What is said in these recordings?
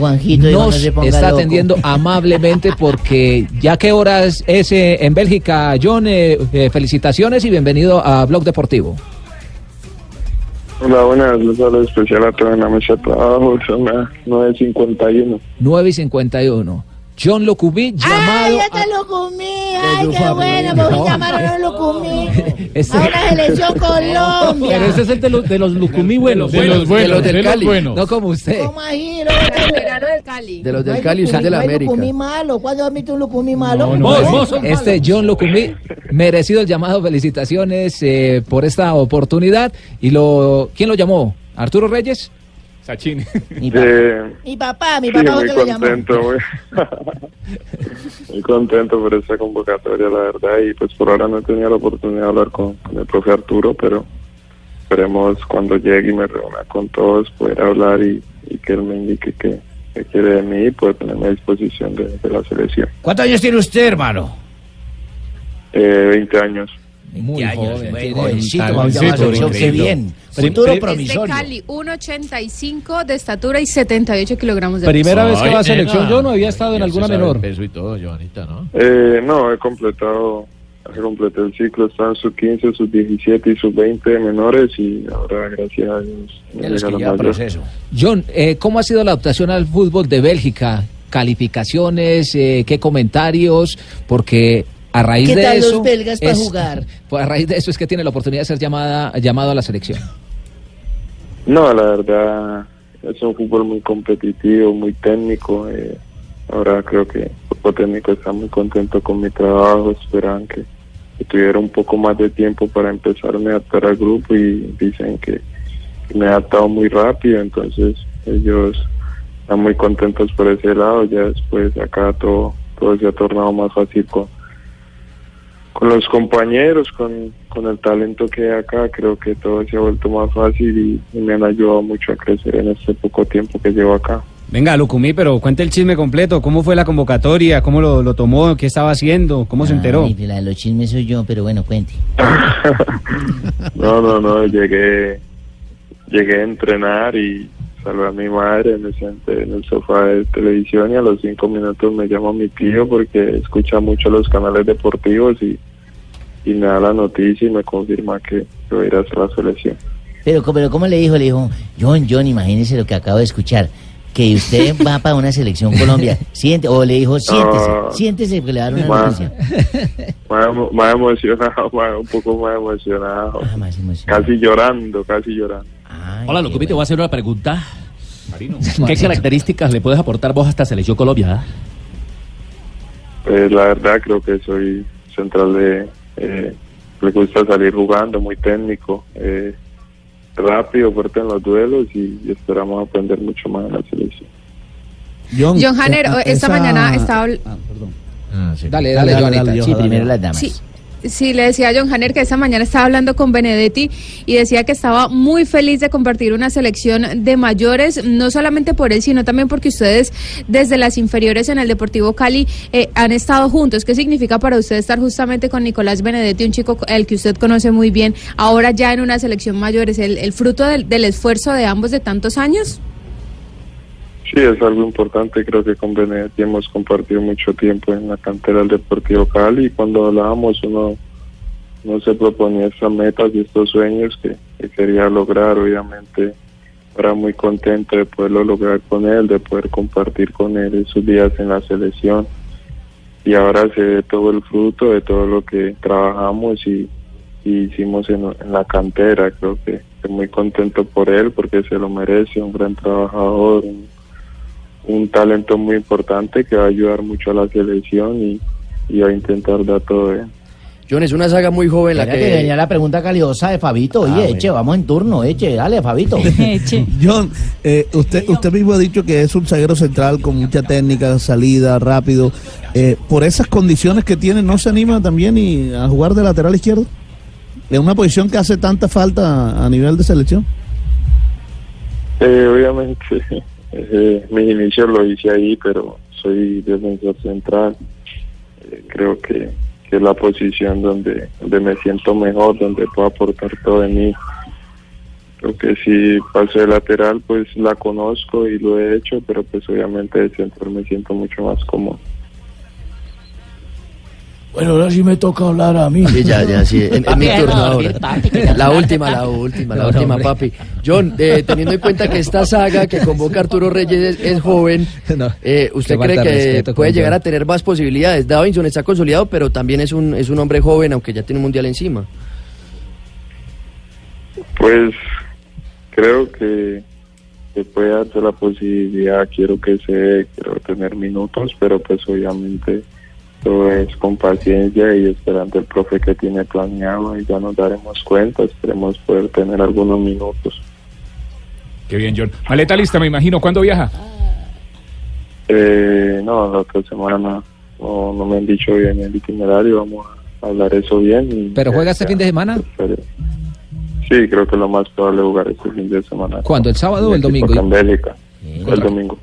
Juanjito, no nos se ponga está loco. atendiendo amablemente porque ya que horas es eh, en Bélgica, John, eh, eh, felicitaciones y bienvenido a Blog Deportivo. Hola, buenas, les hablo especial a toda la mesa de trabajo, son las 9.51. 9 y 51. John Locubí, ¡Ay, llamado ya te a- lo comí! ¡Ay, qué bueno! Me No. llamaron a lo comí. Este- A una selección Colombia. Pero ese es el de los, de los Lucumí buenos. De los buenos, del de los Cali. buenos. no como usted. No, verano del Cali. De los del Cali, usted lucumí- de la América. lucumí malo. ¿Cuándo has visto un lucumí malo? No, no, Vos, no. vos sos Este John Locumí, merecido el llamado, felicitaciones eh, por esta oportunidad. ¿Y lo quién lo llamó? ¿Arturo Reyes? Sachin. Mi, pa- Eh, mi papá, mi sí, papá fue muy que contento, muy, muy contento por esta convocatoria, la verdad, y pues por ahora no he tenido la oportunidad de hablar con, con el profe Arturo, pero esperemos cuando llegue y me reúna con todos poder hablar y, y que él me indique qué qué quiere de mí y poder ponerme a disposición de, de la selección. ¿Cuántos años tiene usted, hermano? Eh, 20 años. Muy joven. Tiene- jovencito, qué bien. Futuro prim- Es de promisorio. Cali, 1,85 de estatura y 78 kilogramos de Primera vez que va a selección, yo no había estado en alguna menor. peso y todo, Joanita, ¿no? Eh, no, he completado, he completado el ciclo, están sub 15, sub 17 y sub 20 de menores y ahora gracias a Dios De los que proceso. John, eh, ¿cómo ha sido la adaptación al fútbol de Bélgica? ¿Calificaciones? eh, ¿Qué comentarios? Porque a raíz ¿Qué de tal eso... los belgas para jugar? Pues a raíz de eso es que tiene la oportunidad de ser llamada, llamado a la selección. No, la verdad es un fútbol muy competitivo, muy técnico. eh, ahora creo que el cuerpo técnico está muy contento con mi trabajo, esperan que, que tuviera un poco más de tiempo para empezarme a adaptar al grupo y dicen que me he adaptado muy rápido, entonces ellos están muy contentos por ese lado. Ya después acá todo, todo se ha tornado más fácil con, con los compañeros, con, con el talento que hay acá, creo que todo se ha vuelto más fácil y, y me han ayudado mucho a crecer en este poco tiempo que llevo acá. Venga, Lucumí, pero cuente el chisme completo. ¿Cómo fue la convocatoria? ¿Cómo lo, lo tomó? ¿Qué estaba haciendo? ¿Cómo se enteró? Ay, la de los chismes soy yo, pero bueno, cuente. no, no, no, llegué, llegué a entrenar y salvé a mi madre, me senté en el sofá de televisión y a los cinco minutos me llama mi tío porque escucha mucho los canales deportivos y, y me da la noticia y me confirma que que voy a ir a hacer la selección. Pero, pero ¿cómo le dijo? Le dijo, John, John, imagínese lo que acabo de escuchar. Que usted va para una selección Colombia. Siente, o le dijo, siéntese, No. siéntese porque le va a dar una Ma- noticia. Más, más emocionado, más- un poco más emocionado. Ah, más emocionado. Casi llorando, casi llorando. Ay, Hola, qué Lucumí, te voy a bueno. hacer una pregunta. ¿Qué características le puedes aportar vos a esta selección Colombia? Pues la verdad creo que soy central de... Eh, le gusta salir jugando, muy técnico, eh, rápido, fuerte en los duelos y, y esperamos aprender mucho más en la selección. John Hanner, esta esa- mañana estaba... Ah, perdón. Ah, sí. Dale, Dale, dale, dale, Joanita. dale, Sí, Ojalá, primero dale. las damas. Sí, sí, le decía a John Hanner que esta mañana estaba hablando con Benedetti y decía que estaba muy feliz de compartir una selección de mayores, no solamente por él, sino también porque ustedes desde las inferiores en el Deportivo Cali eh, han estado juntos. ¿Qué significa para usted estar justamente con Nicolás Benedetti, un chico el que usted conoce muy bien, ahora ya en una selección mayor? ¿Es el, el fruto del esfuerzo de ambos de tantos años? Sí, es algo importante, creo que con Benedetti hemos compartido mucho tiempo en la cantera del Deportivo Cali y cuando hablábamos uno, uno se proponía estas metas y estos sueños que, que quería lograr, obviamente ahora muy contento de poderlo lograr con él, de poder compartir con él esos días en la selección. Y ahora se ve todo el fruto de todo lo que trabajamos y, y hicimos en, en la cantera, creo que estoy muy contento por él porque se lo merece, un gran trabajador, un, un talento muy importante que va a ayudar mucho a la selección y, y va a intentar dar todo él. John, es una saga muy joven la que venía que... la pregunta caliosa de Fabito. Oye, Ah, bueno. eche, vamos en turno, eche, dale, Fabito. John, eh, usted, usted mismo ha dicho que es un zaguero central con mucha técnica, salida, rápido. Eh, por esas condiciones que tiene, ¿no se anima también y a jugar de lateral izquierdo? En una posición que hace tanta falta a nivel de selección. Eh, obviamente, mis inicios lo hice ahí, pero soy defensor central. Eh, creo que, es la posición donde, me siento mejor, donde puedo aportar todo de mí. Creo que si paso de lateral, pues la conozco y lo he hecho, pero pues obviamente de centro me siento mucho más cómodo. Bueno, ahora sí me toca hablar a mí. Sí, ya, ya, sí. En, en mi turno ahora. La última, la última, la última, papi. John, eh, teniendo en cuenta que esta saga que convoca Arturo Reyes es, es joven, eh, ¿usted cree que puede llegar a tener más posibilidades? Davinson está consolidado, pero también es un, es un hombre joven, aunque ya tiene un mundial encima. Pues creo que se puede darse la posibilidad, quiero que se quiero tener minutos, pero pues obviamente todo es con paciencia y esperando el profe que tiene planeado y ya nos daremos cuenta, esperemos poder tener algunos minutos. Qué bien, John. Maleta lista, me imagino. ¿Cuándo viaja? Eh, no, la otra semana no, no, no me han dicho bien el itinerario, vamos a hablar eso bien. Y ¿Pero juega este fin de semana? Sí, creo que lo más probable es jugar este fin de semana. ¿Cuándo? ¿El sábado o el domingo? en Bélgica. El domingo.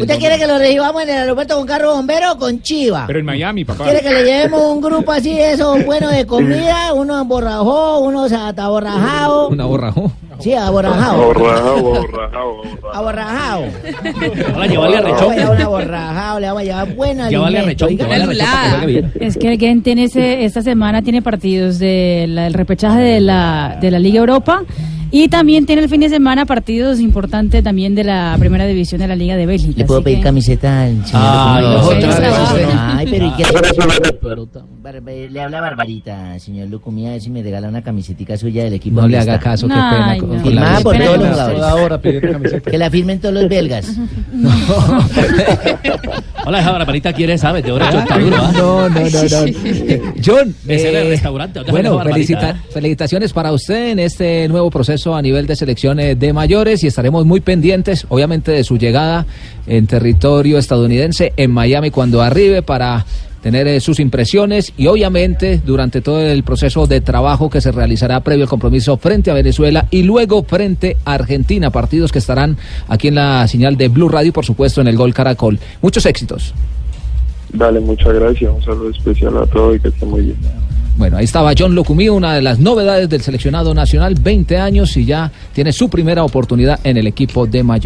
¿Usted quiere que lo recibamos en el aeropuerto con carro bombero o con chiva? Pero en Miami, papá. ¿Quiere que le llevemos un grupo así de esos buenos de comida? Unos emborrajó, unos ataborrajados. Una borrajó. Sí, aborrajado. Borrajao, borrajao, Aborrajado. Hola, llevarle Le vamos a llevar un aborrajado, le vamos a llevar buena que juegue bien. Es que tiene ese, esta semana tiene partidos del del repechaje de la, de la Liga Europa y también tiene el fin de semana partidos importantes también de la primera división de la Liga de Bélgica. ¿Le puedo pedir que- camiseta al señor? No, Otra vez. vez. Ay, pero ¿y qué? Barba- Le habla Barbarita, señor Lucumí, a ver si me regala una camisetica suya del equipo. No le haga caso, qué pena. Con- no. Firmada por todos los jugadores. Que la firmen todos los belgas. Hola, esa barbarita quiere, ¿sabes? De oro está duro, ¿ah? No, no, no, no. John, Mesera eh, restaurante, bueno, felicita- barbarita, felicitaciones para usted en este nuevo proceso a nivel de selecciones de mayores y estaremos muy pendientes, obviamente, de su llegada en territorio estadounidense, en Miami, cuando arribe para tener eh, sus impresiones y obviamente durante todo el proceso de trabajo que se realizará previo al compromiso frente a Venezuela y luego frente a Argentina, partidos que estarán aquí en la señal de Blue Radio por supuesto en el Gol Caracol. Muchos éxitos. Dale, muchas gracias, un saludo especial a todos y que estén muy bien. Bueno, ahí estaba John Locumí, una de las novedades del seleccionado nacional, 20 años y ya tiene su primera oportunidad en el equipo de mayor.